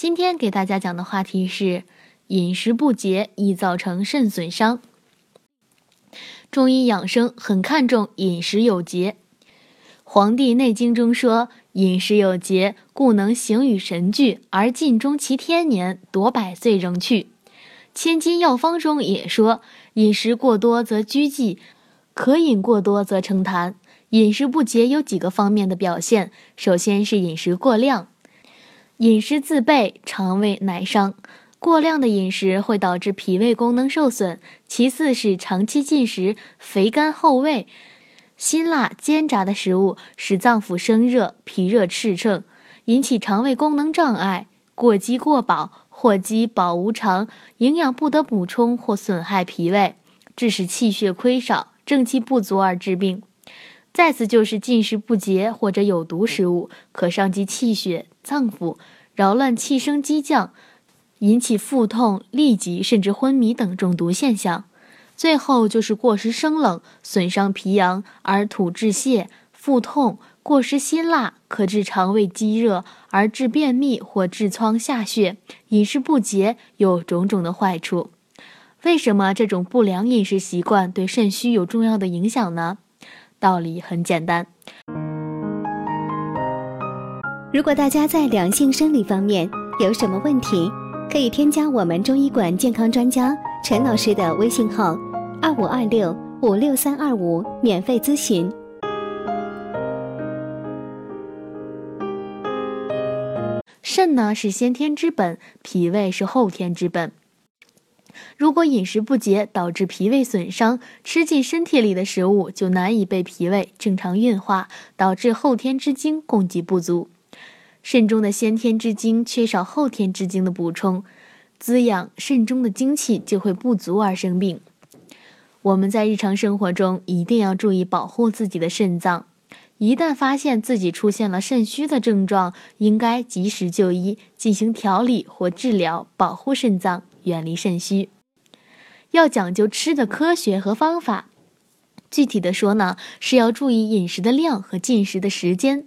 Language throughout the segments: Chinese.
今天给大家讲的话题是饮食不节易造成肾损伤。中医养生很看重饮食有节，《黄帝内经》中说：“饮食有节，故能形与神俱，而尽终其天年，夺百岁仍去。”《千金药方》中也说：“饮食过多则拘忌，可饮过多则成痰。”饮食不节有几个方面的表现，首先是饮食过量，饮食自备，肠胃乃伤。过量的饮食会导致脾胃功能受损。其次是长期进食肥甘厚味、辛辣煎炸的食物，使脏腑生热，脾热炽盛，引起肠胃功能障碍。过饥过饱或饥饱无常，营养不得补充或损害脾胃，致使气血亏少、正气不足而致病。再次就是进食不节或者有毒食物，可伤及气血脏腑，扰乱气升激降，引起腹痛、痢疾甚至昏迷等中毒现象。最后就是过食生冷，损伤脾阳而吐致泻、腹痛；过食辛辣，可致肠胃积热而致便秘或痔疮下血。饮食不节有种种的坏处。为什么这种不良饮食习惯对肾虚有重要的影响呢？道理很简单。如果大家在良性生理方面有什么问题，可以添加我们中医馆健康专家陈老师的微信号：二五二六五六三二五，免费咨询。肾呢是先天之本，脾胃是后天之本。如果饮食不节导致脾胃损伤，吃进身体里的食物就难以被脾胃正常运化，导致后天之精供给不足。肾中的先天之精缺少后天之精的补充，滋养肾中的精气就会不足而生病。我们在日常生活中一定要注意保护自己的肾脏，一旦发现自己出现了肾虚的症状，应该及时就医进行调理或治疗，保护肾脏。远离肾虚，要讲究吃的科学和方法。具体的说呢，是要注意饮食的量和进食的时间。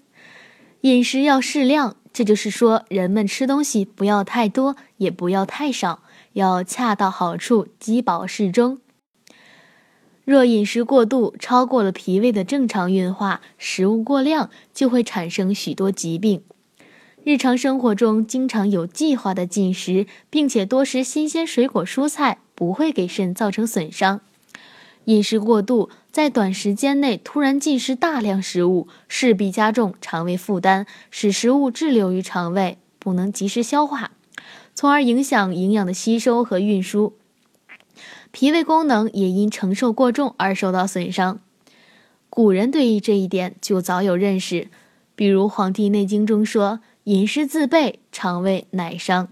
饮食要适量，这就是说，人们吃东西不要太多，也不要太少，要恰到好处，饥饱适中。若饮食过度，超过了脾胃的正常运化，食物过量，就会产生许多疾病。日常生活中，经常有计划的进食，并且多食新鲜水果蔬菜，不会给肾造成损伤。饮食过度，在短时间内突然进食大量食物，势必加重肠胃负担，使食物滞留于肠胃，不能及时消化，从而影响营养的吸收和运输。脾胃功能也因承受过重而受到损伤。古人对于这一点就早有认识，比如《黄帝内经》中说。饮食自备，肠胃乃伤。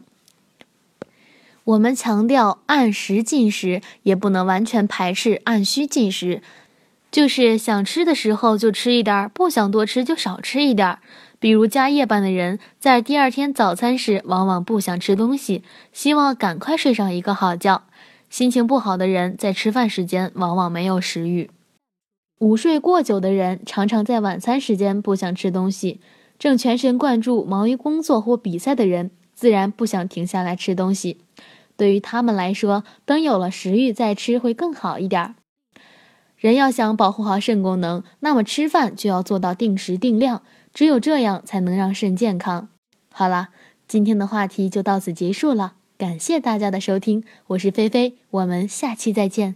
我们强调按时进食，也不能完全排斥按需进食。就是想吃的时候就吃一点儿，不想多吃就少吃一点儿。比如加夜班的人，在第二天早餐时往往不想吃东西，希望赶快睡上一个好觉。心情不好的人，在吃饭时间往往没有食欲。午睡过久的人，常常在晚餐时间不想吃东西。正全神贯注忙于工作或比赛的人，自然不想停下来吃东西。对于他们来说，等有了食欲再吃会更好一点儿。人要想保护好肾功能，那么吃饭就要做到定时定量，只有这样才能让肾健康。好了，今天的话题就到此结束了，感谢大家的收听，我是菲菲，我们下期再见。